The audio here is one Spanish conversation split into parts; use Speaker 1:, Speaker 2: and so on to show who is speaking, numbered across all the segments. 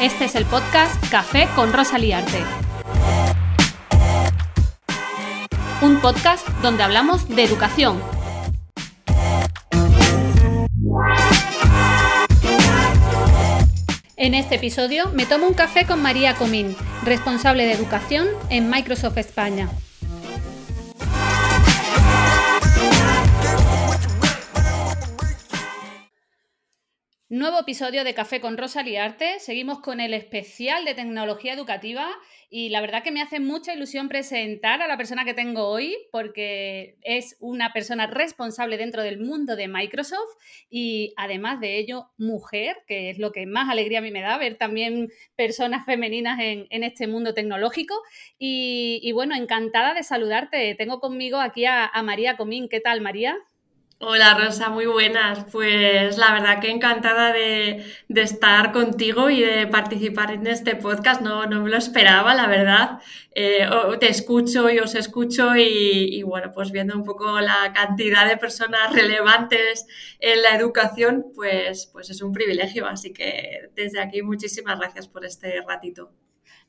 Speaker 1: Este es el podcast Café con Rosa Liarte. Un podcast donde hablamos de educación. En este episodio me tomo un café con María Comín, responsable de educación en Microsoft España. Nuevo episodio de Café con Rosa Liarte. Seguimos con el especial de tecnología educativa y la verdad que me hace mucha ilusión presentar a la persona que tengo hoy porque es una persona responsable dentro del mundo de Microsoft y además de ello mujer, que es lo que más alegría a mí me da ver también personas femeninas en, este mundo tecnológico. Y, bueno, encantada de saludarte. Tengo conmigo aquí a María Comín. ¿Qué tal, María?
Speaker 2: Hola Rosa, muy buenas. Pues la verdad que encantada de, estar contigo y de participar en este podcast. No, no me lo esperaba, la verdad. Eh, te escucho y os escucho y, bueno, pues viendo un poco la cantidad de personas relevantes en la educación, pues, pues es un privilegio. Así que desde aquí muchísimas gracias por este ratito.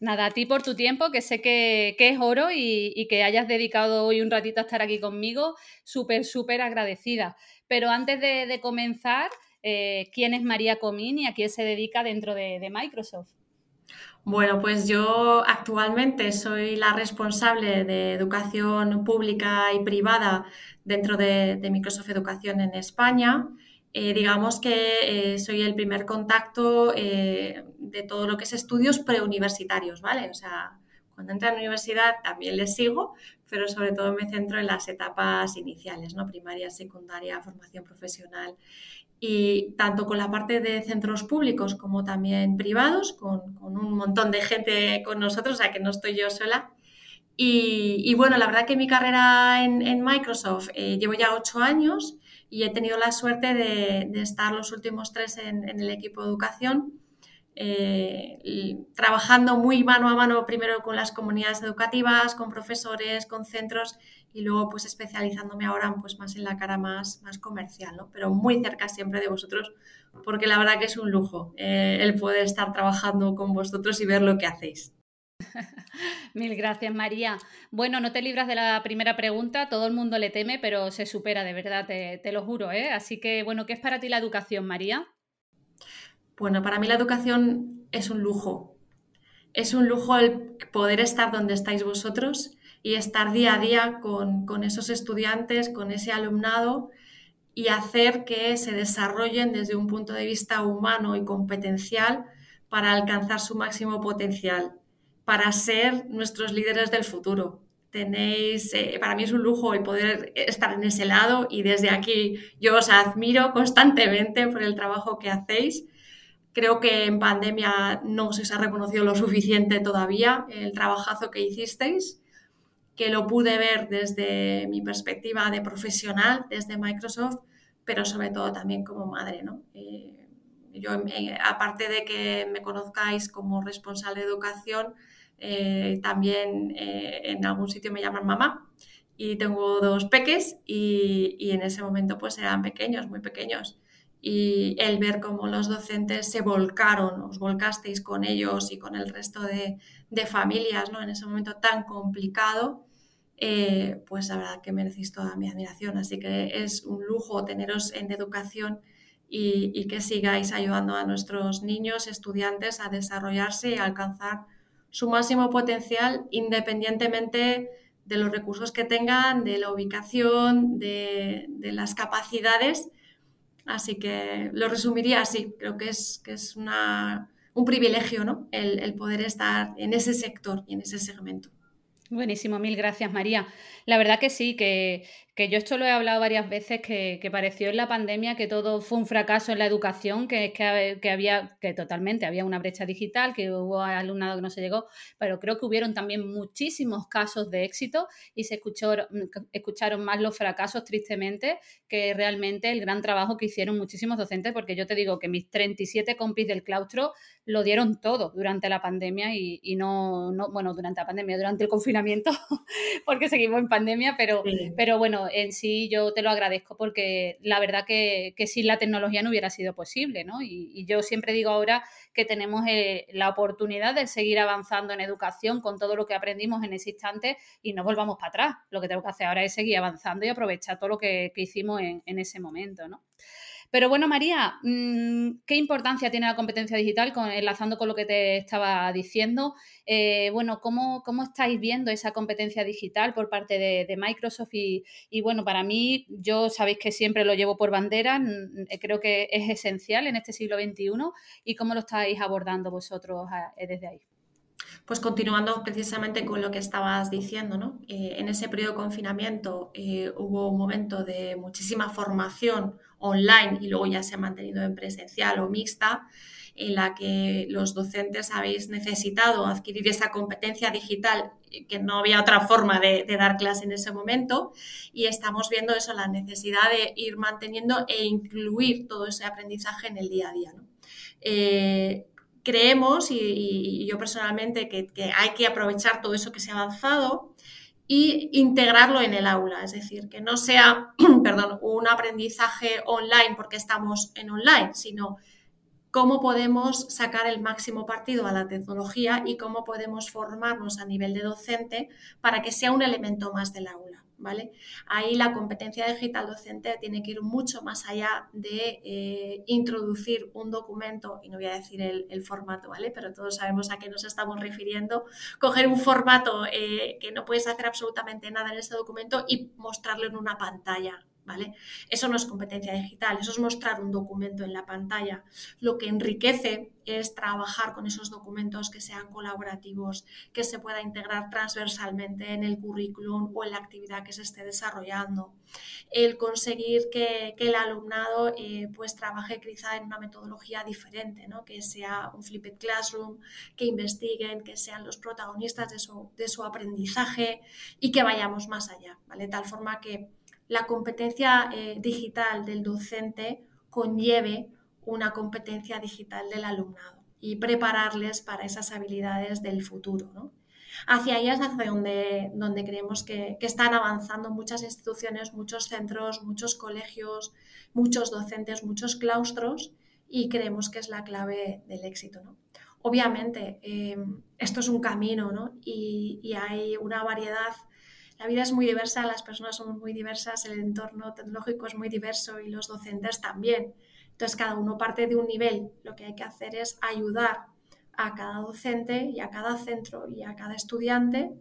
Speaker 1: Nada, a ti por tu tiempo, que sé que, es oro y, que hayas dedicado hoy un ratito a estar aquí conmigo, súper, súper agradecida. Pero antes de, comenzar, eh, ¿quién es María Comín y a quién se dedica dentro de, Microsoft?
Speaker 2: Bueno, pues yo actualmente soy la responsable de educación pública y privada dentro de Microsoft Educación en España. Eh, digamos que eh, soy el primer contacto eh, de todo lo que es estudios preuniversitarios, ¿vale? O sea, cuando entra en la universidad también les sigo, pero sobre todo me centro en las etapas iniciales, ¿no? Primaria, secundaria, formación profesional. Y tanto con la parte de centros públicos como también privados, con, un montón de gente con nosotros, o sea que no estoy yo sola. Y, bueno, la verdad que mi carrera en Microsoft llevo ya ocho años y he tenido la suerte de, estar los últimos tres en, el equipo de educación, eh, trabajando muy mano a mano primero con las comunidades educativas, con profesores, con centros y luego pues especializándome ahora pues más en la cara más, más comercial, ¿no? pero muy cerca siempre de vosotros porque la verdad que es un lujo eh, el poder estar trabajando con vosotros y ver lo que hacéis.
Speaker 1: Mil gracias, María. Bueno, no te libras de la primera pregunta, todo el mundo le teme, pero se supera, de verdad, te, lo juro. ¿eh? Así que, bueno, ¿qué es para ti la educación, María?
Speaker 2: Bueno, para mí la educación es un lujo. Es un lujo el poder estar donde estáis vosotros y estar día a día con, esos estudiantes, con ese alumnado y hacer que se desarrollen desde un punto de vista humano y competencial para alcanzar su máximo potencial para ser nuestros líderes del futuro. Tenéis, eh, para mí es un lujo el poder estar en ese lado y desde aquí yo os admiro constantemente por el trabajo que hacéis. Creo que en pandemia no se ha reconocido lo suficiente todavía el trabajazo que hicisteis, que lo pude ver desde mi perspectiva de profesional, desde Microsoft, pero sobre todo también como madre. ¿no? Eh, yo, eh, aparte de que me conozcáis como responsable de educación, eh, también eh, en algún sitio me llaman mamá y tengo dos peques y, en ese momento pues eran pequeños, muy pequeños. Y el ver cómo los docentes se volcaron, os volcasteis con ellos y con el resto de, familias ¿no? en ese momento tan complicado, pues la verdad que merecéis toda mi admiración. Así que es un lujo teneros en educación y, que sigáis ayudando a nuestros niños, estudiantes a desarrollarse y alcanzar su máximo potencial independientemente de los recursos que tengan, de la ubicación, de, las capacidades. Así que lo resumiría así. Creo que es, que es una, un privilegio ¿no? el poder estar en ese sector y en ese segmento.
Speaker 1: Buenísimo, mil gracias María. La verdad que sí, que, que yo esto lo he hablado varias veces, que, que, pareció en la pandemia que todo fue un fracaso en la educación, que, que, que había, que totalmente había una brecha digital, que hubo alumnado que no se llegó, pero creo que hubieron también muchísimos casos de éxito y se escuchó, escucharon más los fracasos tristemente que realmente el gran trabajo que hicieron muchísimos docentes, porque yo te digo que mis 37 compis del claustro lo dieron todo durante la pandemia y, y no, no, bueno, durante la pandemia, durante el confinamiento, porque seguimos en pandemia, pero, pero bueno, en sí yo te lo agradezco porque la verdad que, sin la tecnología no hubiera sido posible, ¿no? Y, yo siempre digo ahora que tenemos eh, la oportunidad de seguir avanzando en educación con todo lo que aprendimos en ese instante y no volvamos para atrás. Lo que tengo que hacer ahora es seguir avanzando y aprovechar todo lo que, hicimos en, en ese momento, ¿no? Pero bueno, María, mm, ¿qué importancia tiene la competencia digital? enlazando con lo que te estaba diciendo. Eh, bueno, ¿cómo, ¿cómo, estáis viendo esa competencia digital por parte de, Microsoft? Y, bueno, para mí, yo sabéis que siempre lo llevo por bandera, eh, creo que es esencial en este siglo XXI. ¿Y cómo lo estáis abordando vosotros eh, desde ahí?
Speaker 2: Pues continuando precisamente con lo que estabas diciendo, ¿no? en ese periodo de confinamiento hubo un momento de muchísima formación online y luego ya se ha mantenido en presencial o mixta, en la que los docentes habéis necesitado adquirir esa competencia digital que no había otra forma de, dar clase en ese momento y estamos viendo eso, la necesidad de ir manteniendo e incluir todo ese aprendizaje en el día a día. Eh, creemos, y, yo personalmente, que, hay que aprovechar todo eso que se ha avanzado y integrarlo en el aula, es decir, que no sea, perdón, un aprendizaje online porque estamos en online, sino cómo podemos sacar el máximo partido a la tecnología y cómo podemos formarnos a nivel de docente para que sea un elemento más del aula. Ahí la competencia digital docente tiene que ir mucho más allá de eh, introducir un documento, y no voy a decir el, formato, ¿vale? Pero todos sabemos a qué nos estamos refiriendo, coger un formato eh, que no puedes hacer absolutamente nada en ese documento y mostrarlo en una pantalla, ¿vale? Eso no es competencia digital, eso es mostrar un documento en la pantalla. Lo que enriquece es trabajar con esos documentos que sean colaborativos, que se pueda integrar transversalmente en el currículum o en la actividad que se esté desarrollando. El conseguir que, el alumnado eh, pues trabaje quizá en una metodología diferente, ¿no? que sea un flipped classroom, que investiguen, que sean los protagonistas de su, de su aprendizaje y que vayamos más allá, ¿vale? Tal forma que la competencia eh, digital del docente conlleve una competencia digital del alumnado y prepararles para esas habilidades del futuro. Hacia ellas es donde, donde creemos que, están avanzando muchas instituciones, muchos centros, muchos colegios, muchos docentes, muchos claustros y creemos que es la clave del éxito. Obviamente, eh, esto es un camino y, y hay una variedad la vida es muy diversa, las personas son muy diversas, el entorno tecnológico es muy diverso y los docentes también. Entonces, cada uno parte de un nivel. Lo que hay que hacer es ayudar a cada docente y a cada centro y a cada estudiante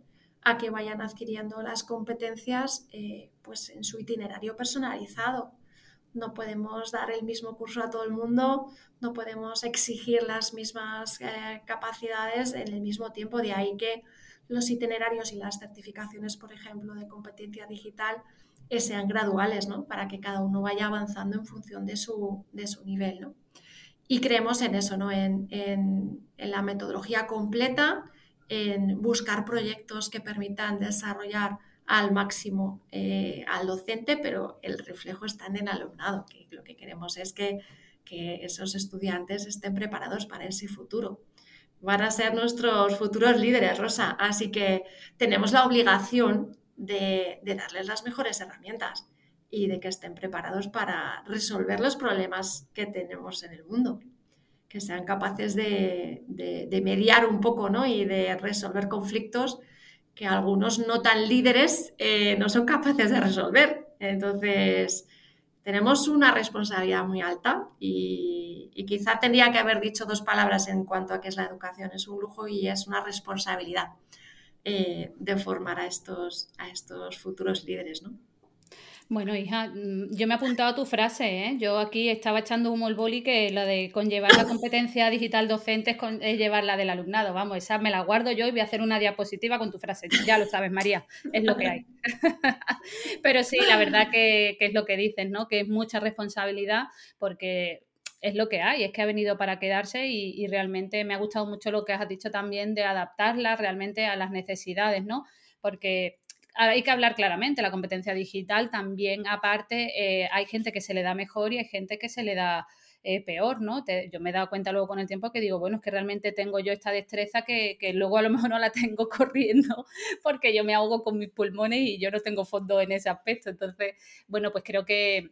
Speaker 2: a que vayan adquiriendo las competencias eh, pues en su itinerario personalizado. No podemos dar el mismo curso a todo el mundo, no podemos exigir las mismas eh, capacidades en el mismo tiempo. De ahí que los itinerarios y las certificaciones, por ejemplo, de competencia digital eh, sean graduales, ¿no? Para que cada uno vaya avanzando en función de su, de su nivel, ¿no? Y creemos en eso, ¿no? En, en, la metodología completa, en buscar proyectos que permitan desarrollar al máximo eh, al docente, pero el reflejo está en el alumnado, que lo que queremos es que, que esos estudiantes estén preparados para ese futuro van a ser nuestros futuros líderes, Rosa. Así que tenemos la obligación de, darles las mejores herramientas y de que estén preparados para resolver los problemas que tenemos en el mundo. Que sean capaces de, mediar un poco ¿no? y de resolver conflictos que algunos no tan líderes eh, no son capaces de resolver. Entonces, tenemos una responsabilidad muy alta y, quizá tendría que haber dicho dos palabras en cuanto a qué es la educación. Es un lujo y es una responsabilidad eh, de formar a estos, a estos futuros líderes, ¿no?
Speaker 1: Bueno, hija, mm, yo me he apuntado a tu frase, ¿eh? Yo aquí estaba echando humo el boli que la de conllevar la competencia digital docente es, con, llevar la del alumnado. Vamos, esa me la guardo yo y voy a hacer una diapositiva con tu frase. Ya lo sabes, María, es lo que hay. Pero sí, la verdad que, es lo que dices, ¿no? Que es mucha responsabilidad porque es lo que hay, es que ha venido para quedarse y, realmente me ha gustado mucho lo que has dicho también de adaptarla realmente a las necesidades, ¿no? Porque hay que hablar claramente, la competencia digital también aparte eh, hay gente que se le da mejor y hay gente que se le da eh, peor, ¿no? yo me he dado cuenta luego con el tiempo que digo, bueno, es que realmente tengo yo esta destreza que, que, luego a lo mejor no la tengo corriendo porque yo me ahogo con mis pulmones y yo no tengo fondo en ese aspecto. Entonces, bueno, pues creo que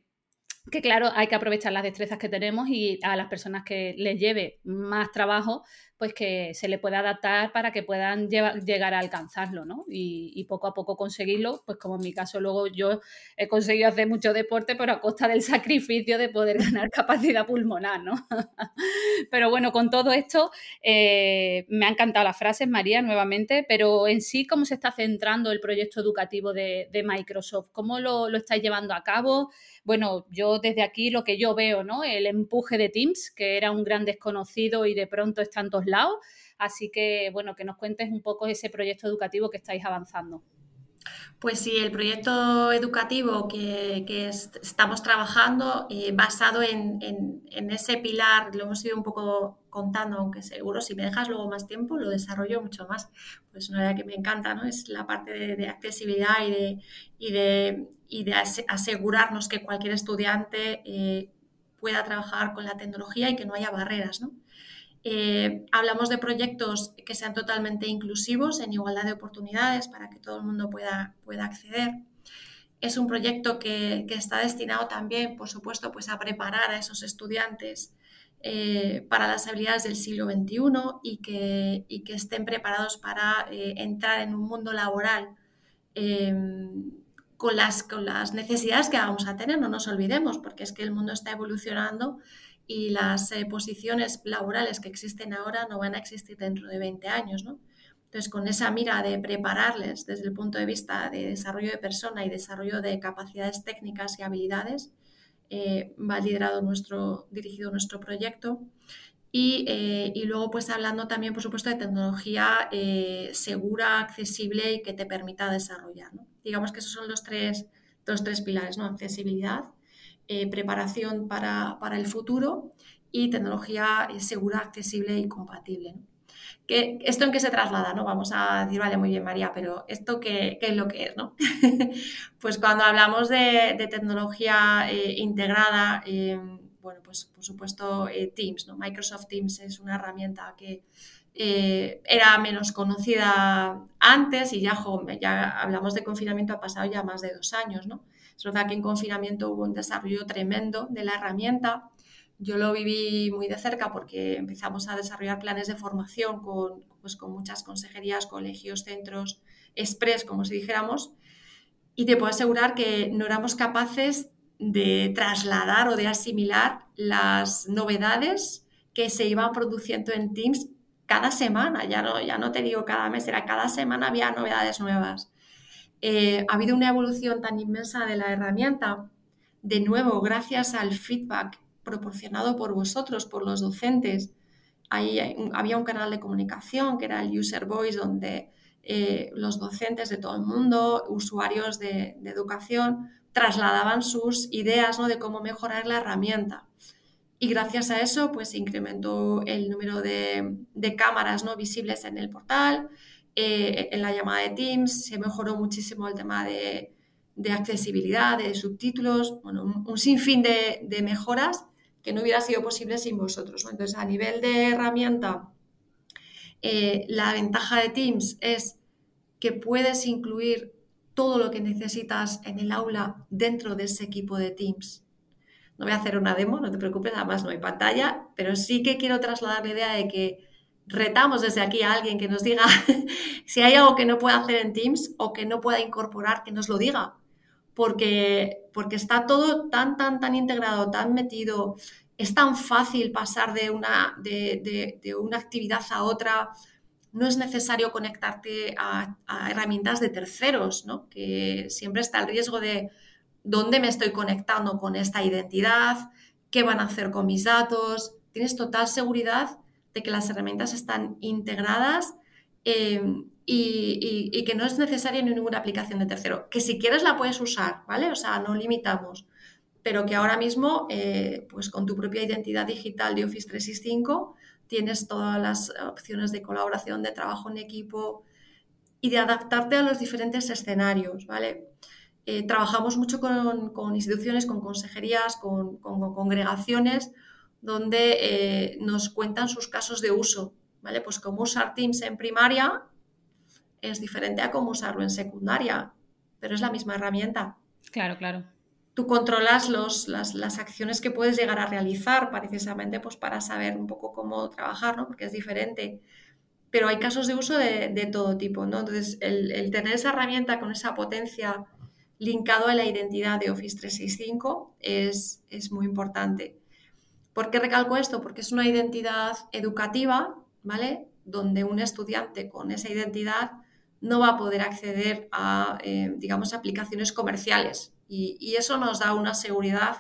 Speaker 1: que claro, hay que aprovechar las destrezas que tenemos y a las personas que les lleve más trabajo, pues que se le pueda adaptar para que puedan llegar a alcanzarlo, ¿no? Y, poco a poco conseguirlo, pues como en mi caso luego yo he conseguido hacer mucho deporte, pero a costa del sacrificio de poder ganar capacidad pulmonar, ¿no? pero bueno, con todo esto, eh, me ha encantado las frases, María, nuevamente, pero en sí, ¿cómo se está centrando el proyecto educativo de, Microsoft? ¿Cómo lo, lo estáis llevando a cabo? bueno, yo desde aquí lo que yo veo, ¿no? El empuje de Teams, que era un gran desconocido y de pronto está en todos lados. Así que, bueno, que nos cuentes un poco ese proyecto educativo que estáis avanzando.
Speaker 2: Pues sí, el proyecto educativo que, estamos trabajando eh, basado en, ese pilar, lo hemos ido un poco contando, aunque seguro si me dejas luego más tiempo lo desarrollo mucho más. Pues una idea que me encanta, ¿no? Es la parte de, accesibilidad y de, y de, asegurarnos que cualquier estudiante eh, pueda trabajar con la tecnología y que no haya barreras, ¿no? Eh, hablamos de proyectos que sean totalmente inclusivos, en igualdad de oportunidades, para que todo el mundo pueda, pueda acceder. Es un proyecto que, está destinado también, por supuesto, pues a preparar a esos estudiantes eh, para las habilidades del siglo XXI y que, que estén preparados para eh, entrar en un mundo laboral con, las, con las necesidades que vamos a tener, no nos olvidemos, porque es que el mundo está evolucionando y las eh, posiciones laborales que existen ahora no van a existir dentro de 20 años, ¿no? Entonces, con esa mira de prepararles desde el punto de vista de desarrollo de persona y desarrollo de capacidades técnicas y habilidades, eh, va liderado nuestro, dirigido nuestro proyecto. Y, eh, y, luego, pues hablando también, por supuesto, de tecnología segura, accesible y que te permita desarrollar. ¿no? Digamos que esos son los tres, los tres pilares, ¿no? Accesibilidad, eh, preparación para, el futuro y tecnología eh, segura, accesible y compatible. ¿Esto en qué se traslada? ¿no? Vamos a decir, vale, muy bien, María, pero ¿esto qué, es lo que es? ¿no? pues cuando hablamos de, tecnología eh, integrada, bueno, pues por supuesto Teams, ¿no? Microsoft Teams es una herramienta que era menos conocida antes y ya, ya hablamos de confinamiento, ha pasado ya más de dos años, ¿no? Es verdad que en confinamiento hubo un desarrollo tremendo de la herramienta. Yo lo viví muy de cerca porque empezamos a desarrollar planes de formación con, pues, con muchas consejerías, colegios, centros, express, como si dijéramos. Y te puedo asegurar que no éramos capaces de trasladar o de asimilar las novedades que se iban produciendo en Teams cada semana. Ya no, ya no te digo cada mes, era cada semana había novedades nuevas. Eh, ha habido una evolución tan inmensa de la herramienta, de nuevo, gracias al feedback proporcionado por vosotros, por los docentes. Ahí había un canal de comunicación que era el User Voice, donde eh, los docentes de todo el mundo, usuarios de, educación, trasladaban sus ideas ¿no? de cómo mejorar la herramienta. Y gracias a eso, pues incrementó el número de, de cámaras ¿no? visibles en el portal, eh, en la llamada de Teams, se mejoró muchísimo el tema de, accesibilidad, de subtítulos, bueno, un, sinfín de, mejoras que no hubiera sido posible sin vosotros. Entonces, a nivel de herramienta, eh, la ventaja de Teams es que puedes incluir todo lo que necesitas en el aula dentro de ese equipo de Teams. No voy a hacer una demo, no te preocupes, además no hay pantalla, pero sí que quiero trasladar la idea de que retamos desde aquí a alguien que nos diga si hay algo que no pueda hacer en Teams o que no pueda incorporar, que nos lo diga. porque, porque está todo tan, tan, tan integrado, tan metido, es tan fácil pasar de una, de, una actividad a otra, no es necesario conectarte a, herramientas de terceros, ¿no? que siempre está el riesgo de dónde me estoy conectando con esta identidad, qué van a hacer con mis datos. Tienes total seguridad de que las herramientas están integradas em, y, que no es necesaria ninguna aplicación de tercero. Que si quieres la puedes usar, ¿vale? O sea, no limitamos. Pero que ahora mismo, eh, pues con tu propia identidad digital de Office 365, tienes todas las opciones de colaboración, de trabajo en equipo y de adaptarte a los diferentes escenarios, ¿vale? Eh, trabajamos mucho con, instituciones, con consejerías, con, congregaciones, donde eh, nos cuentan sus casos de uso, ¿vale? Pues cómo usar Teams en primaria es diferente a cómo usarlo en secundaria, pero es la misma herramienta.
Speaker 1: Claro, claro.
Speaker 2: Tú controlas los, las, acciones que puedes llegar a realizar precisamente pues, para saber un poco cómo trabajar, ¿no? porque es diferente. Pero hay casos de uso de, todo tipo. ¿no? Entonces, el, tener esa herramienta con esa potencia linkado a la identidad de Office 365 es, es muy importante. ¿Por qué recalco esto? Porque es una identidad educativa, ¿vale? Donde un estudiante con esa identidad no va a poder acceder a, eh, digamos, aplicaciones comerciales. Y, eso nos da una seguridad,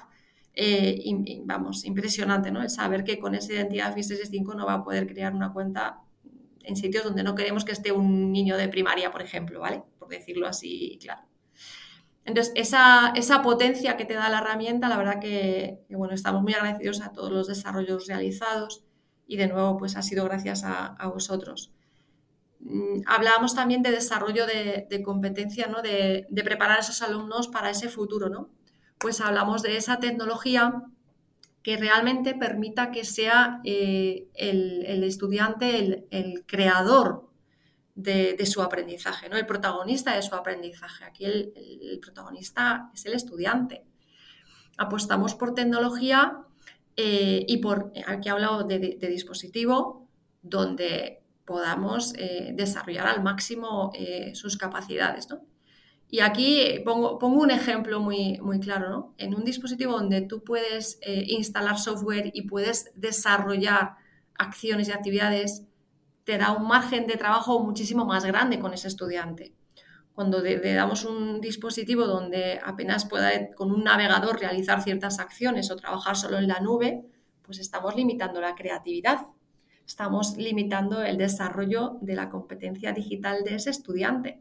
Speaker 2: eh, vamos, impresionante, ¿no? El saber que con esa identidad FIS 365 no va a poder crear una cuenta en sitios donde no queremos que esté un niño de primaria, por ejemplo, ¿vale? Por decirlo así, claro. Entonces, esa, esa potencia que te da la herramienta, la verdad que, bueno, estamos muy agradecidos a todos los desarrollos realizados y de nuevo, pues ha sido gracias a, vosotros. Mm, hablábamos también de desarrollo de, competencia, ¿no? De, preparar a esos alumnos para ese futuro, ¿no? Pues hablamos de esa tecnología que realmente permita que sea eh, el, estudiante el, creador de, su aprendizaje, ¿no? el protagonista de su aprendizaje. Aquí el, protagonista es el estudiante. Apostamos por tecnología eh, y por, aquí he hablado de, dispositivo, donde podamos eh, desarrollar al máximo eh, sus capacidades. Y aquí pongo, pongo, un ejemplo muy, muy claro. ¿no? En un dispositivo donde tú puedes eh, instalar software y puedes desarrollar acciones y actividades, te da un margen de trabajo muchísimo más grande con ese estudiante. Cuando le damos un dispositivo donde apenas pueda con un navegador realizar ciertas acciones o trabajar solo en la nube, pues estamos limitando la creatividad estamos limitando el desarrollo de la competencia digital de ese estudiante,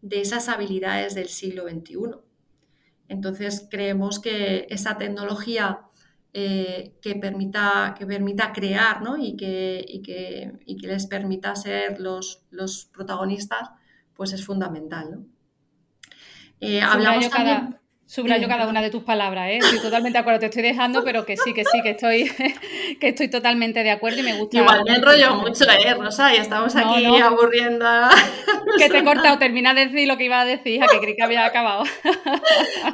Speaker 2: de esas habilidades del siglo XXI. Entonces, creemos que esa tecnología eh, que, permita, que permita crear y, que, que, les permita ser los, los protagonistas, pues es fundamental.
Speaker 1: Eh, hablamos también... Subrayo cada una de tus palabras, ¿eh? Estoy totalmente de acuerdo, te estoy dejando, pero que sí, que sí, que estoy, que estoy totalmente de acuerdo y me gusta.
Speaker 2: Igual me enrollo mucho, ¿eh, Rosa? Y estamos aquí aburriendo.
Speaker 1: Que te he cortado, termina de decir lo que iba a decir, a que creí que había acabado.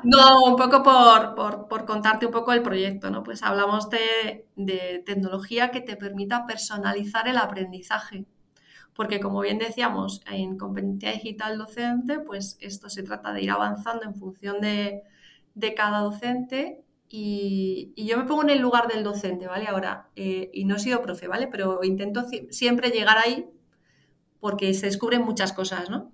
Speaker 2: No, un poco por, contarte un poco el proyecto, ¿no? Pues hablamos de, de tecnología que te permita personalizar el aprendizaje porque como bien decíamos, en competencia digital docente, pues esto se trata de ir avanzando en función de, cada docente y, yo me pongo en el lugar del docente, ¿vale? Ahora, eh, y no he sido profe, ¿vale? Pero intento siempre llegar ahí porque se descubren muchas cosas, ¿no?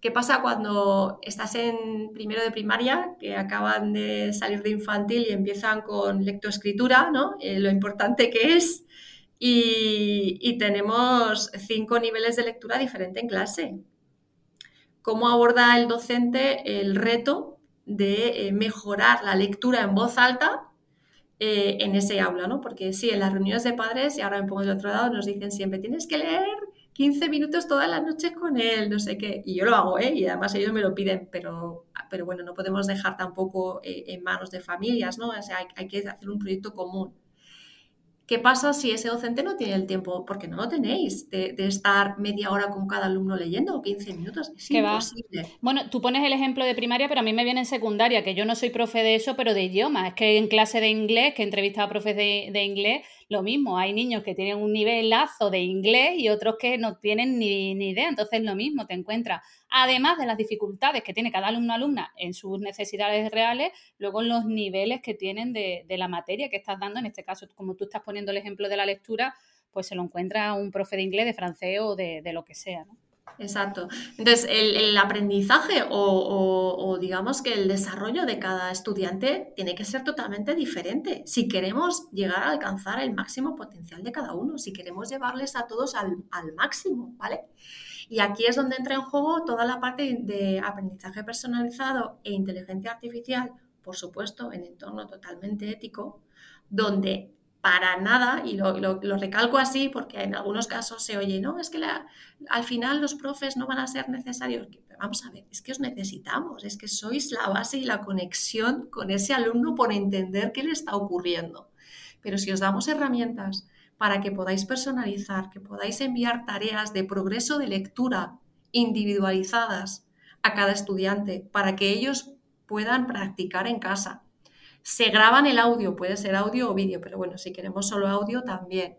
Speaker 2: ¿Qué pasa cuando estás en primero de primaria, que acaban de salir de infantil y empiezan con lectoescritura, ¿no? Eh, lo importante que es, y, tenemos cinco niveles de lectura diferente en clase. ¿Cómo aborda el docente el reto de eh, mejorar la lectura en voz alta eh, en ese aula? ¿no? Porque sí, en las reuniones de padres, y ahora me pongo del otro lado, nos dicen siempre, tienes que leer 15 minutos todas las noches con él, no sé qué. Y yo lo hago, ¿eh? Y además ellos me lo piden, pero, pero bueno, no podemos dejar tampoco eh, en manos de familias, ¿no? O sea, hay, que hacer un proyecto común. ¿Qué pasa si ese docente no tiene el tiempo? Porque no lo tenéis, de, estar media hora con cada alumno leyendo o 15 minutos. Es imposible.
Speaker 1: Bueno, tú pones el ejemplo de primaria, pero a mí me viene en secundaria, que yo no soy profe de eso, pero de idioma. Es que en clase de inglés, que he entrevistado a profes de, inglés, lo mismo. Hay niños que tienen un nivelazo de inglés y otros que no tienen ni, ni idea. Entonces, lo mismo, te encuentras además de las dificultades que tiene cada alumno alumna en sus necesidades reales, luego en los niveles que tienen de, la materia que estás dando, en este caso, como tú estás poniendo el ejemplo de la lectura, pues se lo encuentra un profe de inglés, de francés o de, de lo que sea, ¿no?
Speaker 2: Exacto. Entonces, el, aprendizaje o, digamos que el desarrollo de cada estudiante tiene que ser totalmente diferente si queremos llegar a alcanzar el máximo potencial de cada uno, si queremos llevarles a todos al, máximo, ¿vale? Y aquí es donde entra en juego toda la parte de aprendizaje personalizado e inteligencia artificial, por supuesto, en entorno totalmente ético, donde para nada, y lo, recalco así porque en algunos casos se oye, no, es que al final los profes no van a ser necesarios. Vamos a ver, es que os necesitamos, es que sois la base y la conexión con ese alumno por entender qué le está ocurriendo. Pero si os damos herramientas para que podáis personalizar, que podáis enviar tareas de progreso de lectura individualizadas a cada estudiante para que ellos puedan practicar en casa, se graban el audio, puede ser audio o vídeo, pero bueno, si queremos solo audio también.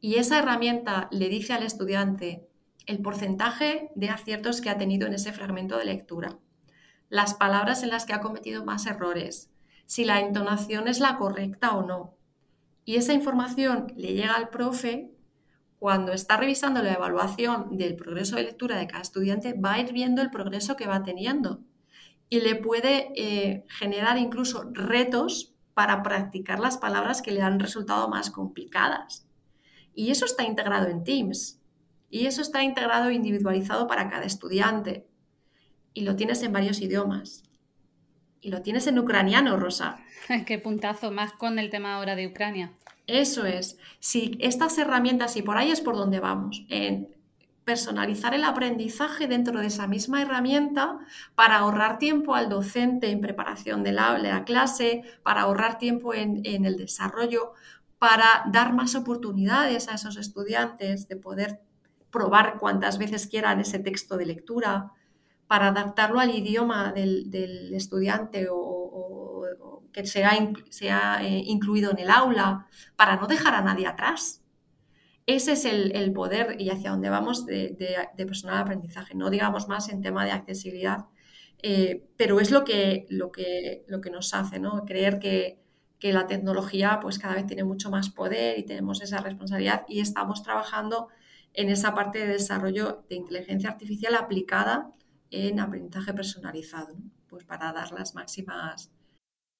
Speaker 2: Y esa herramienta le dice al estudiante el porcentaje de aciertos que ha tenido en ese fragmento de lectura, las palabras en las que ha cometido más errores, si la entonación es la correcta o no. Y esa información le llega al profe cuando está revisando la evaluación del progreso de lectura de cada estudiante, va a ir viendo el progreso que va teniendo y le puede eh, generar incluso retos para practicar las palabras que le han resultado más complicadas. Y eso está integrado en Teams. Y eso está integrado e individualizado para cada estudiante. Y lo tienes en varios idiomas. Y lo tienes en ucraniano, Rosa.
Speaker 1: Qué puntazo más con el tema ahora de Ucrania.
Speaker 2: Eso es. Si estas herramientas, y por ahí es por donde vamos, en personalizar el aprendizaje dentro de esa misma herramienta para ahorrar tiempo al docente en preparación de la, clase, para ahorrar tiempo en, el desarrollo, para dar más oportunidades a esos estudiantes de poder probar cuantas veces quieran ese texto de lectura, para adaptarlo al idioma del, estudiante o, que sea, sea eh, incluido en el aula, para no dejar a nadie atrás. Ese es el, poder y hacia dónde vamos de, personal de aprendizaje. No digamos más en tema de accesibilidad, eh, pero es lo que, lo, que, lo que nos hace, ¿no? Creer que, la tecnología pues cada vez tiene mucho más poder y tenemos esa responsabilidad y estamos trabajando en esa parte de desarrollo de inteligencia artificial aplicada en aprendizaje personalizado, pues para dar las máximas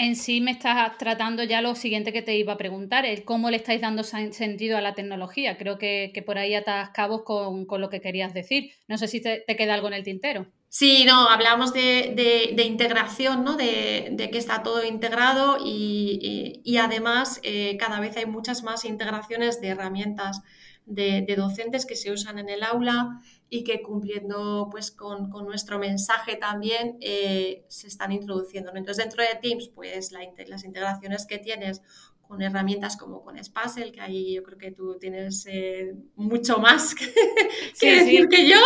Speaker 1: en sí me estás tratando ya lo siguiente que te iba a preguntar, el cómo le estáis dando sentido a la tecnología. Creo que, por ahí atas cabos con, lo que querías decir. No sé si te, queda algo en el tintero.
Speaker 2: Sí, no, hablamos de, integración, ¿no? De, que está todo integrado y, además eh, cada vez hay muchas más integraciones de herramientas de, docentes que se usan en el aula y que cumpliendo pues con, nuestro mensaje también eh, se están introduciendo. Entonces dentro de Teams pues las integraciones que tienes con herramientas como con Spassel, que ahí yo creo que tú tienes eh, mucho más que, decir que yo.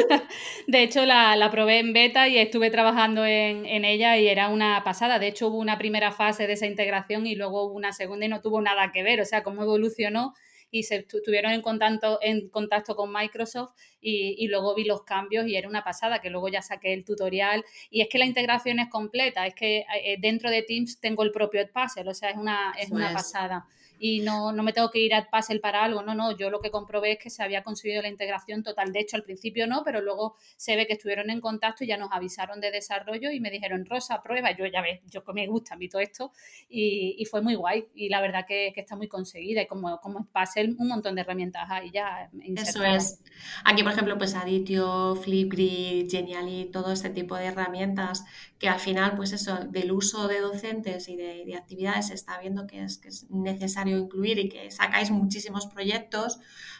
Speaker 1: De hecho, la, la, probé en beta y estuve trabajando en, en, ella y era una pasada. De hecho, hubo una primera fase de esa integración y luego hubo una segunda y no tuvo nada que ver. O sea, cómo evolucionó y se estuvieron en contacto, en contacto con Microsoft y, luego vi los cambios y era una pasada, que luego ya saqué el tutorial. Y es que la integración es completa, es que eh, dentro de Teams tengo el propio Puzzle, o sea, es una, es una pasada y no, no me tengo que ir a Puzzle para algo, no, no, yo lo que comprobé es que se había conseguido la integración total, de hecho al principio no, pero luego se ve que estuvieron en contacto y ya nos avisaron de desarrollo y me dijeron, Rosa, prueba, yo ya ves, yo que me gusta a mí todo esto y, y fue muy guay y la verdad que, que, está muy conseguida y como, como Puzzle un montón de herramientas ahí ya
Speaker 2: Eso es. Aquí, por ejemplo, pues Aditio, Flipgrid, Genially, todo este tipo de herramientas que al final, pues eso, del uso de docentes y de, de actividades se está viendo que es, que es necesario incluir y que sacáis muchísimos proyectos,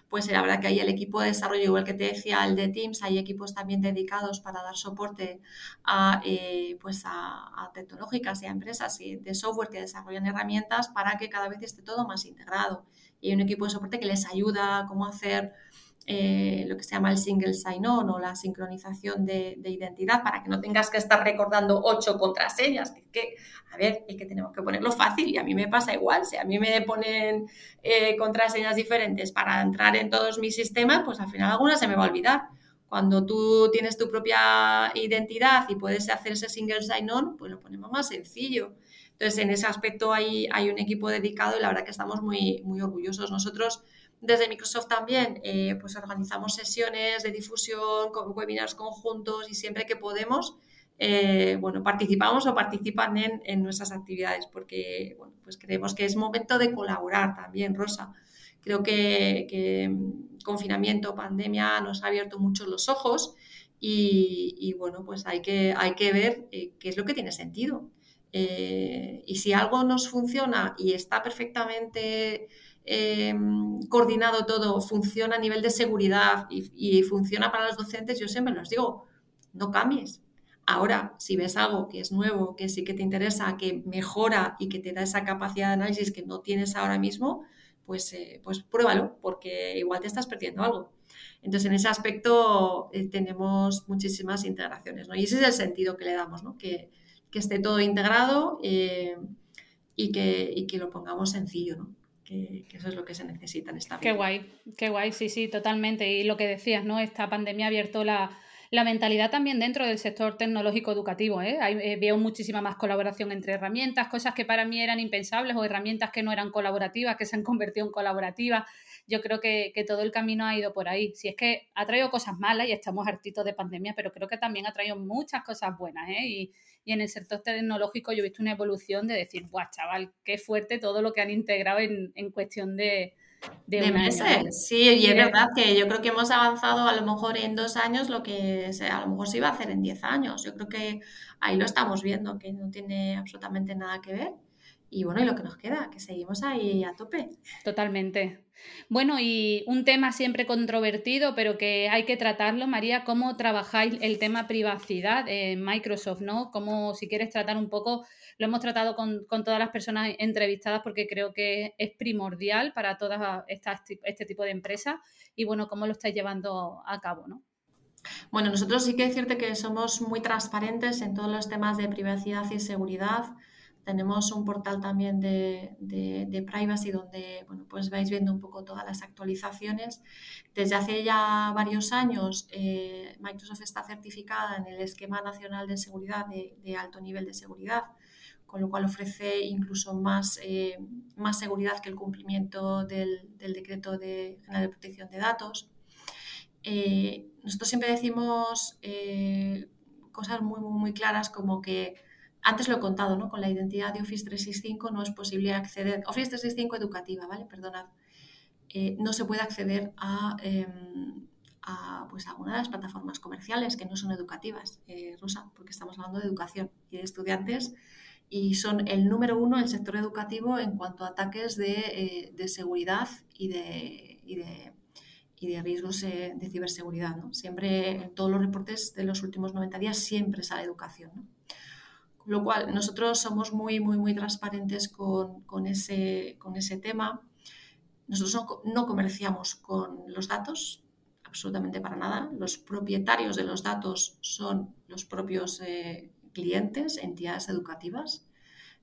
Speaker 2: pues la verdad que hay el equipo de desarrollo, igual que te decía el de Teams, hay equipos también dedicados para dar soporte a, eh, pues a, tecnológicas y a empresas de software que desarrollan herramientas para que cada vez esté todo más integrado. Y hay un equipo de soporte que les ayuda a cómo hacer eh, lo que se llama el single sign-on o la sincronización de, identidad para que no tengas que estar recordando ocho contraseñas. Que, a ver, es que tenemos que ponerlo fácil y a mí me pasa igual. Si a mí me ponen eh, contraseñas diferentes para entrar en todos mis sistemas, pues al final alguna se me va a olvidar. Cuando tú tienes tu propia identidad y puedes hacer ese single sign-on, pues lo ponemos más sencillo. Entonces, en ese aspecto hay, hay un equipo dedicado y la verdad que estamos muy, muy orgullosos. Nosotros desde Microsoft también eh, pues organizamos sesiones de difusión, webinars conjuntos y siempre que podemos, eh, bueno, participamos o participan en, nuestras actividades porque bueno, pues creemos que es momento de colaborar también, Rosa. Creo que, confinamiento, pandemia nos ha abierto mucho los ojos y, bueno, pues hay que, hay que ver eh, qué es lo que tiene sentido. y si algo nos funciona y está perfectamente Em, coordinado todo, funciona a nivel de seguridad y, funciona para los docentes, yo siempre los digo, no cambies. Ahora, si ves algo que es nuevo, que sí que te interesa, que mejora y que te da esa capacidad de análisis que no tienes ahora mismo, pues, eh, pues pruébalo, porque igual te estás perdiendo algo. Entonces, en ese aspecto eh, tenemos muchísimas integraciones, ¿no? Y ese es el sentido que le damos, ¿no? Que, esté todo integrado eh, y, que, y que lo pongamos sencillo, ¿no? Que, eso es lo que se necesita en esta
Speaker 1: vida. Qué guay, qué guay, sí, sí, totalmente. Y lo que decías, ¿no? Esta pandemia ha abierto la, mentalidad también dentro del sector tecnológico educativo. ¿eh? eh veo muchísima más colaboración entre herramientas, cosas que para mí eran impensables o herramientas que no eran colaborativas, que se han convertido en colaborativas. Yo creo que, que, todo el camino ha ido por ahí. Si es que ha traído cosas malas y estamos hartitos de pandemia, pero creo que también ha traído muchas cosas buenas. ¿eh? Y, y en el sector tecnológico yo he visto una evolución de decir, guau, chaval, qué fuerte todo lo que han integrado en, en cuestión de,
Speaker 2: de, meses. Sí, y es verdad que yo creo que hemos avanzado a lo mejor en dos años lo que a lo mejor se iba a hacer en diez años. Yo creo que ahí lo estamos viendo, que no tiene absolutamente nada que ver. Y bueno, y lo que nos queda, que seguimos ahí a tope.
Speaker 1: Totalmente. Bueno, y un tema siempre controvertido, pero que hay que tratarlo, María, ¿cómo trabajáis el tema privacidad en Microsoft, ¿no? Como si quieres tratar un poco, lo hemos tratado con, todas las personas entrevistadas porque creo que es primordial para todas estas este tipo de empresas y bueno, ¿cómo lo estáis llevando a cabo, ¿no?
Speaker 2: Bueno, nosotros sí que es cierto que somos muy transparentes en todos los temas de privacidad y seguridad. Tenemos un portal también de, de, privacy donde bueno, pues vais viendo un poco todas las actualizaciones. Desde hace ya varios años eh, Microsoft está certificada en el Esquema Nacional de Seguridad de, alto nivel de seguridad, con lo cual ofrece incluso más, eh, más seguridad que el cumplimiento del, del Decreto de General de Protección de Datos. Eh, nosotros siempre decimos cosas muy, muy, muy claras como que antes lo he contado, ¿no? Con la identidad de Office 365 no es posible acceder, Office 365 educativa, ¿vale? Perdonad. Eh, no se puede acceder a, em, a, pues a una de las plataformas comerciales que no son educativas, eh, Rosa, porque estamos hablando de educación y de estudiantes y son el número uno el sector educativo en cuanto a ataques de, eh, seguridad y de, y de riesgos eh, de ciberseguridad. ¿no? Siempre, en todos los reportes de los últimos 90 días, siempre sale educación. ¿no? Lo cual, nosotros somos muy, muy, muy transparentes con, con, ese, con ese tema. Nosotros no, comerciamos con los datos, absolutamente para nada. Los propietarios de los datos son los propios eh, clientes, entidades educativas.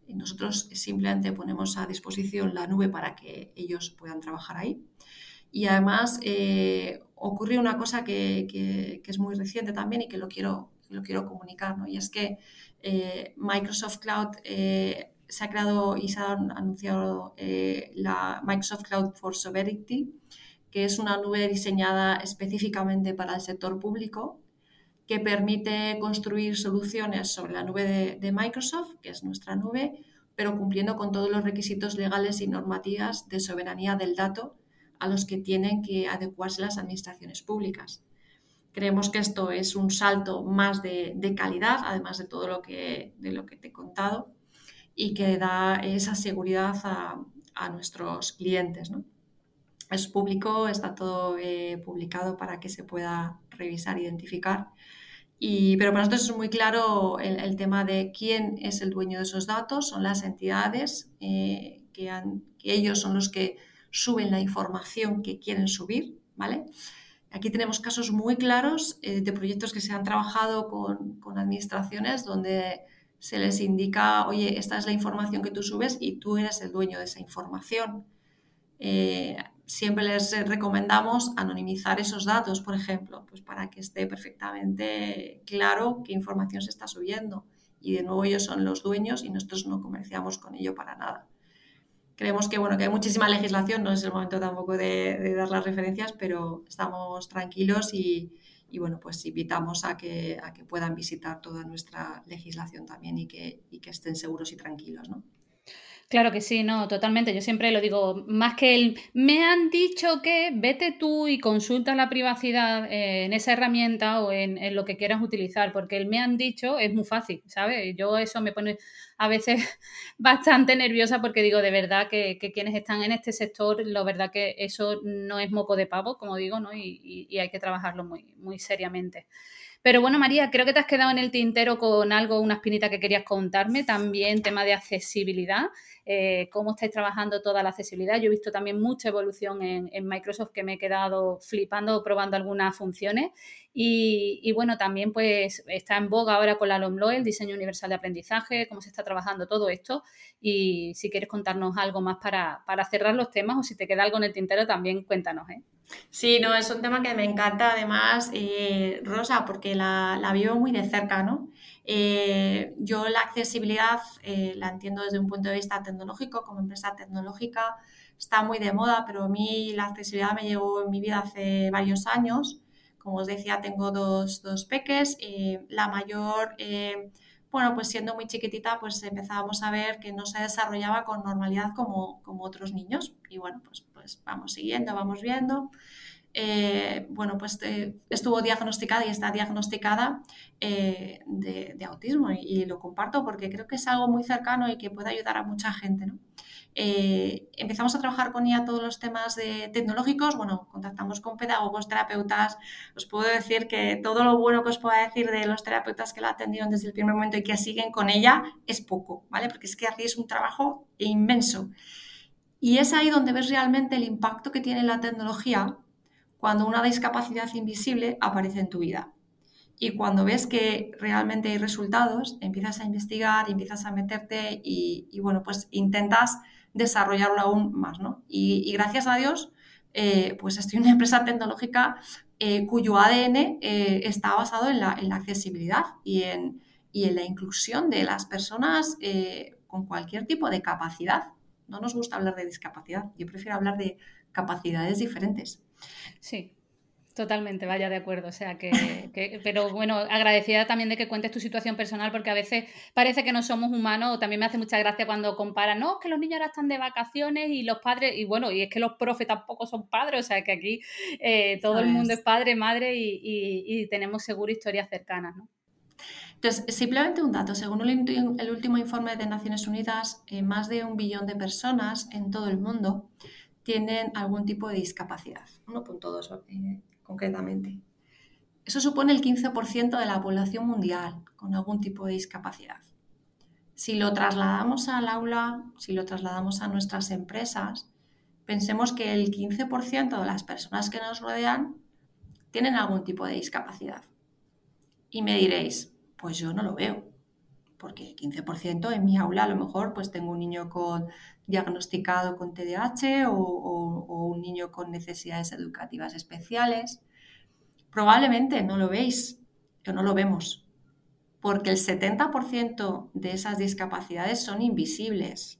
Speaker 2: Nosotros simplemente ponemos a disposición la nube para que ellos puedan trabajar ahí. Y además eh, ocurrió una cosa que, que, que, es muy reciente también y que lo quiero, lo quiero comunicar, y es que eh, Microsoft Cloud eh, se ha creado y se ha anunciado eh, la Microsoft Cloud for Sovereignty, que es una nube diseñada específicamente para el sector público que permite construir soluciones sobre la nube de, de, Microsoft, que es nuestra nube, pero cumpliendo con todos los requisitos legales y normativas de soberanía del dato a los que tienen que adecuarse las administraciones públicas. Creemos que esto es un salto más de, de calidad, además de todo lo que, de lo que te he contado, y que da esa seguridad a, a nuestros clientes. ¿no? Es público, está todo eh, publicado para que se pueda revisar, identificar. Y, pero para nosotros es muy claro el, el, tema de quién es el dueño de esos datos, son las entidades, eh, que, han, que ellos son los que suben la información que quieren subir, ¿vale? Aquí tenemos casos muy claros eh, de proyectos que se han trabajado con, administraciones donde se les indica, oye, esta es la información que tú subes y tú eres el dueño de esa información. Eh, siempre les recomendamos anonimizar esos datos, por ejemplo, pues para que esté perfectamente claro qué información se está subiendo. Y de nuevo ellos son los dueños y nosotros no comerciamos con ello para nada creemos que, bueno, que hay muchísima legislación, no es el momento tampoco de, dar las referencias, pero estamos tranquilos y, y, bueno, pues invitamos a que, a que puedan visitar toda nuestra legislación también y que, y que estén seguros y tranquilos, ¿no?
Speaker 1: Claro que sí, no, totalmente. Yo siempre lo digo, más que el me han dicho que vete tú y consulta la privacidad eh, en esa herramienta o en, en, lo que quieras utilizar, porque el me han dicho es muy fácil, ¿sabes? Yo eso me pone a veces bastante nerviosa porque digo de verdad que, que quienes están en este sector, la verdad que eso no es moco de pavo, como digo, ¿no? Y, y, y hay que trabajarlo muy, muy seriamente. Pero bueno, María, creo que te has quedado en el tintero con algo, una espinita que querías contarme, también tema de accesibilidad, eh, cómo estáis trabajando toda la accesibilidad. Yo he visto también mucha evolución en, Microsoft que me he quedado flipando probando algunas funciones y, y, bueno, también pues está en boga ahora con la LOMLOE, el diseño universal de aprendizaje, cómo se está trabajando todo esto y si quieres contarnos algo más para, para cerrar los temas o si te queda algo en el tintero también cuéntanos. ¿eh?
Speaker 2: Sí, no, es un tema que me encanta además, eh, Rosa, porque la, la, vivo muy de cerca, ¿no? Eh, yo la accesibilidad eh, la entiendo desde un punto de vista tecnológico, como empresa tecnológica está muy de moda, pero a mí la accesibilidad me llegó en mi vida hace varios años. Como os decía, tengo dos, dos peques, la mayor bueno, pues siendo muy chiquitita, pues empezábamos a ver que no se desarrollaba con normalidad como, como otros niños. Y bueno, pues, pues vamos siguiendo, vamos viendo. Eh, bueno, pues eh, estuvo diagnosticada y está diagnosticada eh, de, autismo y, y, lo comparto porque creo que es algo muy cercano y que puede ayudar a mucha gente. ¿no? Eh, empezamos a trabajar con ella todos los temas de, tecnológicos, bueno, contactamos con pedagogos, terapeutas, os puedo decir que todo lo bueno que os pueda decir de los terapeutas que la atendieron desde el primer momento y que siguen con ella es poco, ¿vale? Porque es que hacéis un trabajo inmenso. Y es ahí donde ves realmente el impacto que tiene la tecnología cuando una discapacidad invisible aparece en tu vida. Y cuando ves que realmente hay resultados, empiezas a investigar, empiezas a meterte y, y bueno, pues intentas desarrollarlo aún más, ¿no? Y, gracias a Dios, eh, pues estoy en una empresa tecnológica eh, cuyo ADN eh, está basado en la, en la accesibilidad y en, y en, la inclusión de las personas con cualquier tipo de capacidad. No nos gusta hablar de discapacidad, yo prefiero hablar de capacidades diferentes.
Speaker 1: Sí, Totalmente, vaya de acuerdo. O sea, que, que, pero bueno, agradecida también de que cuentes tu situación personal, porque a veces parece que no somos humanos. También me hace mucha gracia cuando comparan, no, que los niños ahora están de vacaciones y los padres, y bueno, y es que los profes tampoco son padres, o sea, que aquí eh, todo el mundo es padre, madre y, y, y tenemos seguro historias cercanas, ¿no?
Speaker 2: Entonces, simplemente un dato. Según el, el último informe de Naciones Unidas, eh, más de un billón de personas en todo el mundo tienen algún tipo de discapacidad, 1.2 eh, concretamente. Eso supone el 15% de la población mundial con algún tipo de discapacidad. Si lo trasladamos al aula, si lo trasladamos a nuestras empresas, pensemos que el 15% de las personas que nos rodean tienen algún tipo de discapacidad. Y me diréis, pues yo no lo veo, porque 15% en mi aula a lo mejor pues tengo un niño con diagnosticado con TDAH o, o un niño con necesidades educativas especiales. Probablemente no lo veis o no lo vemos, porque el 70% de esas discapacidades son invisibles.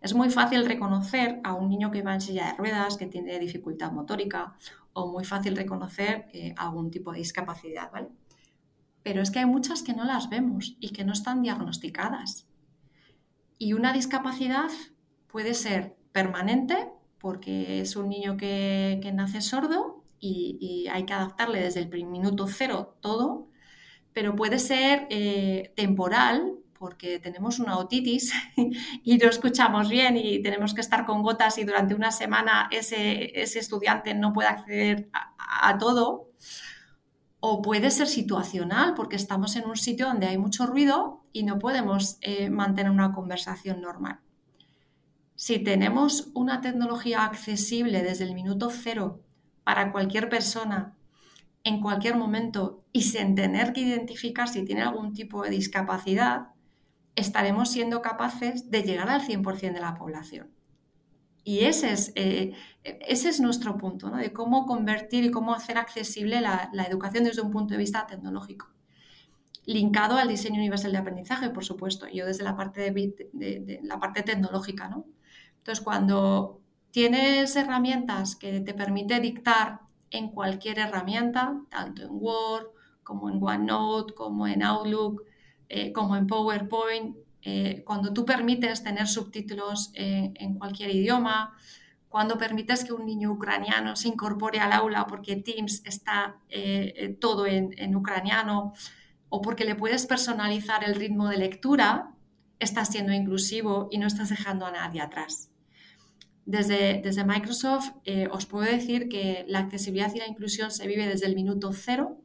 Speaker 2: Es muy fácil reconocer a un niño que va en silla de ruedas, que tiene dificultad motórica, o muy fácil reconocer eh, algún tipo de discapacidad. Pero es que hay muchas que no las vemos y que no están diagnosticadas. Y una discapacidad puede ser permanente, porque es un niño que, nace sordo y, y, hay que adaptarle desde el minuto cero todo, pero puede ser eh, temporal, porque tenemos una otitis y no escuchamos bien y tenemos que estar con gotas y durante una semana ese, estudiante no puede acceder a, a, todo. O puede ser situacional porque estamos en un sitio donde hay mucho ruido y no podemos eh, mantener una conversación normal. Si tenemos una tecnología accesible desde el minuto cero para cualquier persona en cualquier momento y sin tener que identificar si tiene algún tipo de discapacidad, estaremos siendo capaces de llegar al 100% de la población. Y ese es, eh, ese es nuestro punto, ¿no? de cómo convertir y cómo hacer accesible la, la, educación desde un punto de vista tecnológico. Linkado al diseño universal de aprendizaje, por supuesto, yo desde la parte, de, de, la parte tecnológica. ¿no? Entonces, cuando tienes herramientas que te permite dictar en cualquier herramienta, tanto en Word como en OneNote, como en Outlook, eh, como en PowerPoint, eh, cuando tú permites tener subtítulos eh, en cualquier idioma, cuando permites que un niño ucraniano se incorpore al aula porque Teams está todo en, ucraniano o porque le puedes personalizar el ritmo de lectura, estás siendo inclusivo y no estás dejando a nadie atrás. Desde Microsoft os puedo decir que la accesibilidad y la inclusión se vive desde el minuto cero,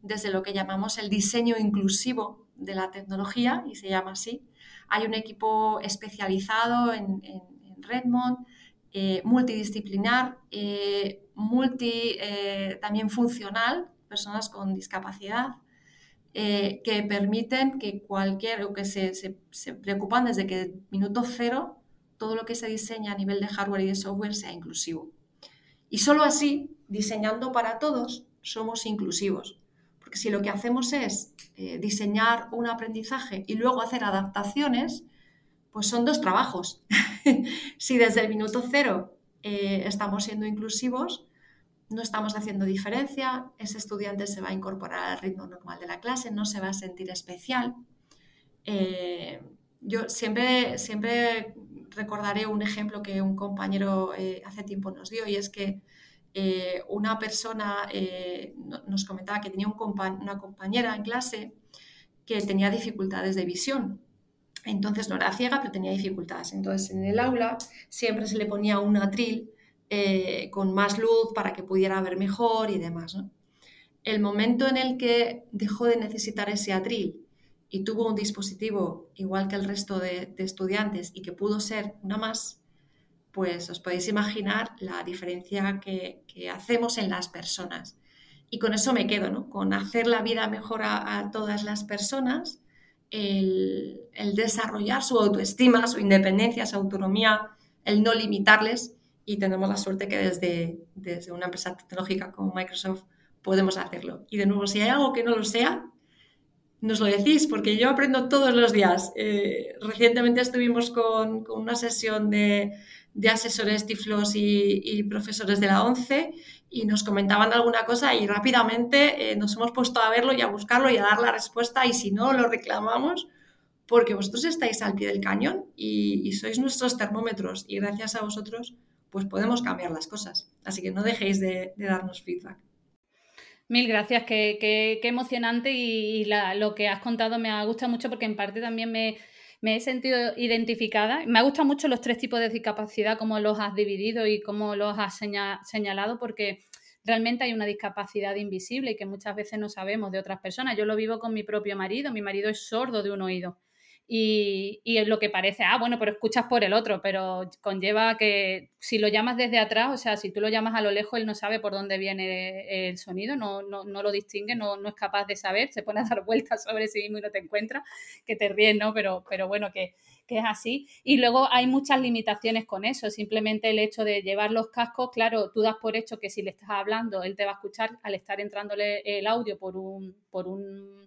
Speaker 2: desde lo que llamamos el diseño inclusivo de la tecnología, y se llama así. Hay un equipo especializado en, Redmond, eh, multidisciplinar, eh, multi, eh, también funcional, personas con discapacidad, que permiten que cualquier, o que se, se, se preocupan desde que minuto cero todo lo que se diseña a nivel de hardware y de software sea inclusivo. Y solo así, diseñando para todos, somos inclusivos. Si lo que hacemos es eh, diseñar un aprendizaje y luego hacer adaptaciones, pues son dos trabajos. si desde el minuto cero eh, estamos siendo inclusivos, no estamos haciendo diferencia, ese estudiante se va a incorporar al ritmo normal de la clase, no se va a sentir especial. Eh, yo siempre, siempre recordaré un ejemplo que un compañero hace tiempo nos dio y es que eh, una persona eh, nos comentaba que tenía un compa una compañera en clase que tenía dificultades de visión. Entonces no era ciega, pero tenía dificultades. Entonces en el aula siempre se le ponía un atril eh, con más luz para que pudiera ver mejor y demás. ¿no? El momento en el que dejó de necesitar ese atril y tuvo un dispositivo igual que el resto de, de estudiantes y que pudo ser una más, pues os podéis imaginar la diferencia que, hacemos en las personas. Y con eso me quedo, ¿no? Con hacer la vida mejor a, todas las personas, el, desarrollar su autoestima, su independencia, su autonomía, el no limitarles. Y tenemos la suerte que desde, desde una empresa tecnológica como Microsoft podemos hacerlo. Y de nuevo, si hay algo que no lo sea, nos lo decís, porque yo aprendo todos los días. Eh, recientemente estuvimos con, una sesión de, asesores tiflos y, profesores de la ONCE y nos comentaban alguna cosa y rápidamente eh, nos hemos puesto a verlo y a buscarlo y a dar la respuesta y si no, lo reclamamos porque vosotros estáis al pie del cañón y, sois nuestros termómetros y gracias a vosotros pues podemos cambiar las cosas. Así que no dejéis de darnos feedback.
Speaker 1: Mil gracias, qué, emocionante y, lo que has contado me ha gustado mucho porque en parte también me, he sentido identificada. Me ha gustado mucho los tres tipos de discapacidad, cómo los has dividido y cómo los has señalado, porque realmente hay una discapacidad invisible y que muchas veces no sabemos de otras personas. Yo lo vivo con mi propio marido, mi marido es sordo de un oído y, es lo que parece, ah, bueno, pero escuchas por el otro, pero conlleva que si lo llamas desde atrás, o sea, si tú lo llamas a lo lejos, él no sabe por dónde viene el sonido, no, no, no lo distingue, no, no, es capaz de saber, se pone a dar vueltas sobre sí mismo y no te encuentra, que te ríes, ¿no? Pero, pero bueno, que, que es así. Y luego hay muchas limitaciones con eso, simplemente el hecho de llevar los cascos, claro, tú das por hecho que si le estás hablando, él te va a escuchar al estar entrándole el audio por un... Por un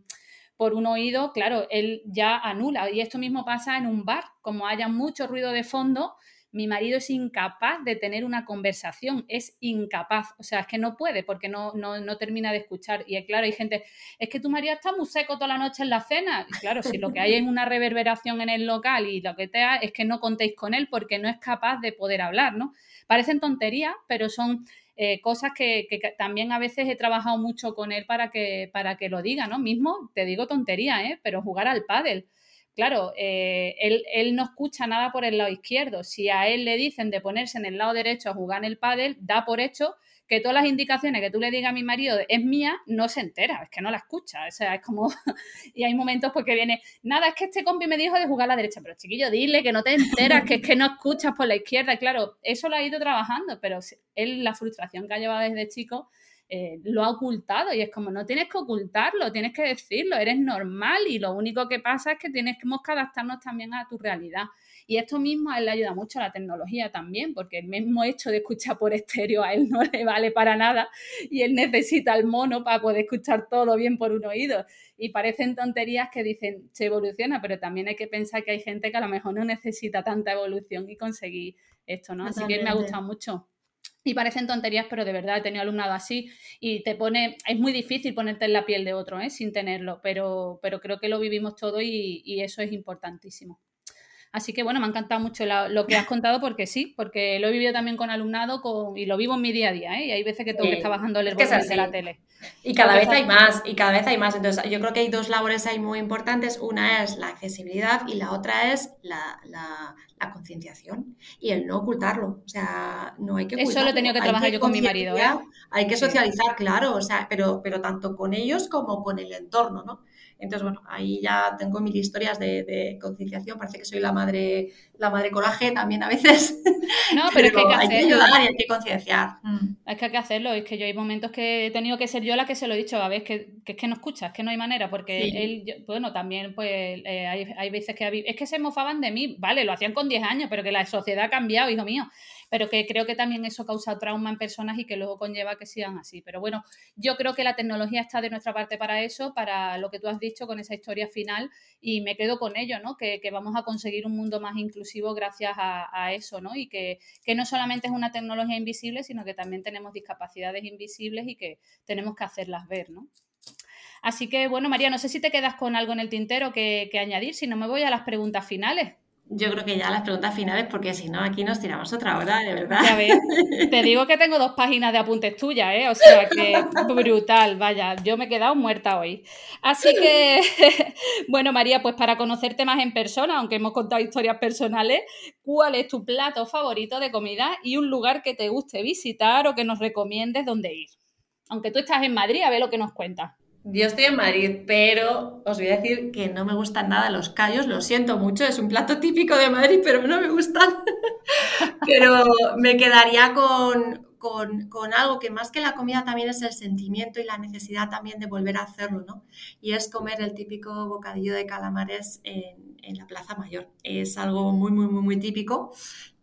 Speaker 1: por un oído, claro, él ya anula. Y esto mismo pasa en un bar, como haya mucho ruido de fondo, mi marido es incapaz de tener una conversación, es incapaz, o sea, es que no puede porque no, no, termina de escuchar. Y claro, hay gente, es que tu marido está muy seco toda la noche en la cena. Y claro, si lo que hay es una reverberación en el local y lo que te ha, es que no contéis con él porque no es capaz de poder hablar, ¿no? Parecen tonterías, pero son eh, cosas que, también a veces he trabajado mucho con él para que, para que lo diga, ¿no? Mismo, te digo tontería, ¿eh? Pero jugar al pádel. Claro, eh, él, él, no escucha nada por el lado izquierdo. Si a él le dicen de ponerse en el lado derecho a jugar en el pádel, da por hecho que todas las indicaciones que tú le digas a mi marido es mía, no se entera, es que no la escucha. O sea, es como. y hay momentos porque viene, nada, es que este compi me dijo de jugar a la derecha, pero chiquillo, dile que no te enteras, que es que no escuchas por la izquierda. claro, eso lo ha ido trabajando, pero él, la frustración que ha llevado desde chico. Eh, lo ha ocultado y es como no tienes que ocultarlo, tienes que decirlo, eres normal y lo único que pasa es que tienes que adaptarnos también a tu realidad. Y esto mismo a él le ayuda mucho a la tecnología también, porque el mismo hecho de escuchar por estéreo a él no le vale para nada y él necesita el mono para poder escuchar todo bien por un oído. Y parecen tonterías que dicen se evoluciona, pero también hay que pensar que hay gente que a lo mejor no necesita tanta evolución y conseguir esto, ¿no? Así que me ha gustado mucho. Y parecen tonterías, pero de verdad he tenido alumnado así y te pone, es muy difícil ponerte en la piel de otro, ¿eh? sin tenerlo, pero, pero creo que lo vivimos todo y eso es importantísimo. Así que bueno, me ha encantado mucho lo que has contado porque sí, porque lo he vivido también con alumnado con, y lo vivo en mi día a día, ¿eh? Y hay veces que tengo que estar bajando el de la tele.
Speaker 2: Y cada vez hay más, y cada vez hay más. Entonces, yo creo que hay dos labores ahí muy importantes. Una es la accesibilidad y la otra es la, concienciación y el no ocultarlo. O sea, no hay que
Speaker 1: Eso lo he tenido que trabajar yo con mi marido. ¿eh?
Speaker 2: Hay que socializar, claro, o sea, pero, pero tanto con ellos como con el entorno, ¿no? Entonces, bueno, ahí ya tengo mil historias de, concienciación. Parece que soy la madre, la madre coraje también a veces.
Speaker 1: No, pero, es que hay que,
Speaker 2: ayudar y hay que concienciar.
Speaker 1: Mm. Es que hay que hacerlo. Es que yo hay momentos que he tenido que ser yo la que se lo he dicho a veces que, que es que no escuchas, que no hay manera, porque él, bueno, también pues eh, hay, hay, veces que es que se mofaban de mí, vale, lo hacían con 10 años, pero que la sociedad ha cambiado, hijo mío pero que creo que también eso causa trauma en personas y que luego conlleva que sigan así. Pero bueno, yo creo que la tecnología está de nuestra parte para eso, para lo que tú has dicho con esa historia final y me quedo con ello, ¿no? Que, vamos a conseguir un mundo más inclusivo gracias a, eso, ¿no? Y que, que no solamente es una tecnología invisible, sino que también tenemos discapacidades invisibles y que tenemos que hacerlas ver, ¿no? Así que, bueno, María, no sé si te quedas con algo en el tintero que, que añadir, si no me voy a las preguntas finales.
Speaker 2: Yo creo que ya las preguntas finales, porque si no, aquí nos tiramos otra hora, de verdad.
Speaker 1: Ya ves, te digo que tengo dos páginas de apuntes tuyas, ¿eh? O sea que brutal, vaya, yo me he quedado muerta hoy. Así que, bueno, María, pues para conocerte más en persona, aunque hemos contado historias personales, ¿cuál es tu plato favorito de comida y un lugar que te guste visitar o que nos recomiendes dónde ir? Aunque tú estás en Madrid, a ver lo que nos cuentas.
Speaker 2: Yo estoy en Madrid, pero os voy a decir que no me gustan nada los callos, lo siento mucho, es un plato típico de Madrid, pero no me gustan. pero me quedaría con, con, con, algo que más que la comida también es el sentimiento y la necesidad también de volver a hacerlo, ¿no? Y es comer el típico bocadillo de calamares en, en la Plaza Mayor. Es algo muy, muy, muy, muy típico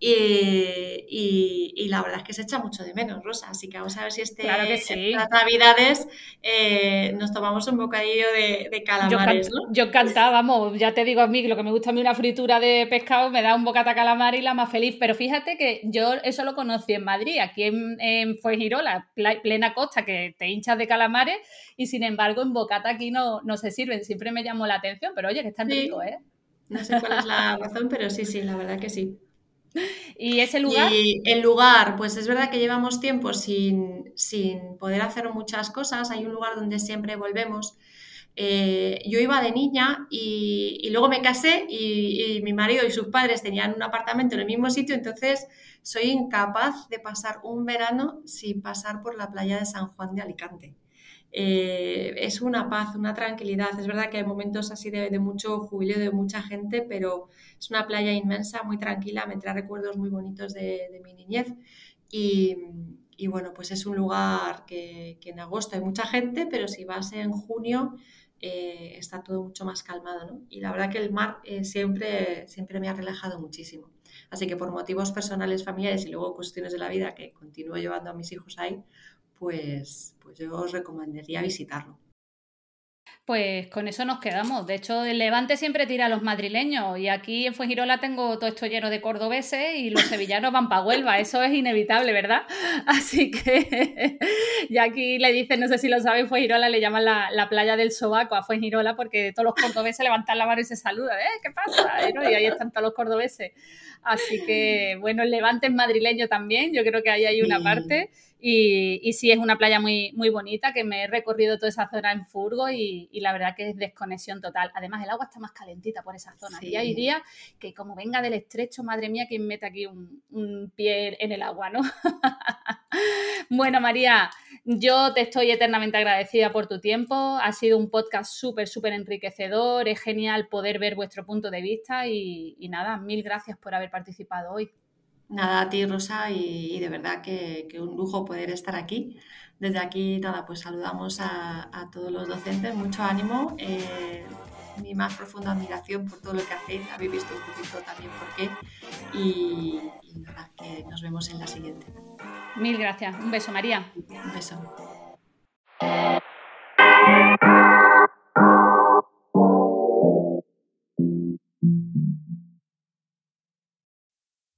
Speaker 2: y, y, la verdad es que se echa mucho de menos, Rosa. Así que vamos a ver si este,
Speaker 1: claro que sí.
Speaker 2: estas navidades eh, nos tomamos un bocadillo de, de calamares.
Speaker 1: Yo, ¿no? yo encantada, vamos, ya te digo a mí, lo que me gusta a mí una fritura de pescado, me da un bocata calamar y la más feliz. Pero fíjate que yo eso lo conocí en Madrid, aquí en, en Fuengirola, plena costa, que te hinchas de calamares y sin embargo en bocata aquí no, no se sirven. Siempre me llamó la atención, pero oye, que están sí. ricos, ¿eh?
Speaker 2: No sé cuál es la razón, pero sí, sí, la verdad que sí.
Speaker 1: ¿Y ese lugar?
Speaker 2: Y el lugar, pues es verdad que llevamos tiempo sin, sin poder hacer muchas cosas. Hay un lugar donde siempre volvemos. Eh, yo iba de niña y, y luego me casé y, y, mi marido y sus padres tenían un apartamento en el mismo sitio, entonces soy incapaz de pasar un verano sin pasar por la playa de San Juan de Alicante. Eh, es una paz, una tranquilidad. Es verdad que hay momentos así de, de, mucho jubileo de mucha gente, pero es una playa inmensa, muy tranquila, me trae recuerdos muy bonitos de, mi niñez. Y, bueno, pues es un lugar que, que, en agosto hay mucha gente, pero si vas en junio eh, está todo mucho más calmado. ¿no? Y la verdad que el mar eh, siempre, siempre me ha relajado muchísimo. Así que por motivos personales, familiares y luego cuestiones de la vida que continúo llevando a mis hijos ahí, pues, pues yo os recomendaría visitarlo.
Speaker 1: Pues con eso nos quedamos. De hecho, el Levante siempre tira a los madrileños y aquí en Fuengirola tengo todo esto lleno de cordobeses y los sevillanos van para Huelva. Eso es inevitable, ¿verdad? Así que y aquí le dicen, no sé si lo saben, Fuengirola le llaman la, la, playa del sobaco a Fuengirola porque todos los cordobeses levantan la mano y se saludan. ¿Eh? ¿Qué pasa? Y ahí están todos los cordobeses. Así que, bueno, el Levante es madrileño también. Yo creo que ahí hay una parte. Y, y, sí, es una playa muy, muy bonita, que me he recorrido toda esa zona en furgo y, y, la verdad que es desconexión total. Además, el agua está más calentita por esa zona. Sí. Y hay días que como venga del estrecho, madre mía, quien mete aquí un, un pie en el agua, ¿no? bueno, María, yo te estoy eternamente agradecida por tu tiempo. Ha sido un podcast súper, súper enriquecedor. Es genial poder ver vuestro punto de vista y, y nada, mil gracias por haber participado hoy.
Speaker 2: Nada, a ti, Rosa, y, y de verdad que, que, un lujo poder estar aquí. Desde aquí, nada, pues saludamos a, a todos los docentes, mucho ánimo, eh, mi más profunda admiración por todo lo que hacéis, habéis visto un poquito también por qué, y, y nada, que nos vemos en la siguiente.
Speaker 1: Mil gracias, un beso, María.
Speaker 2: Un beso.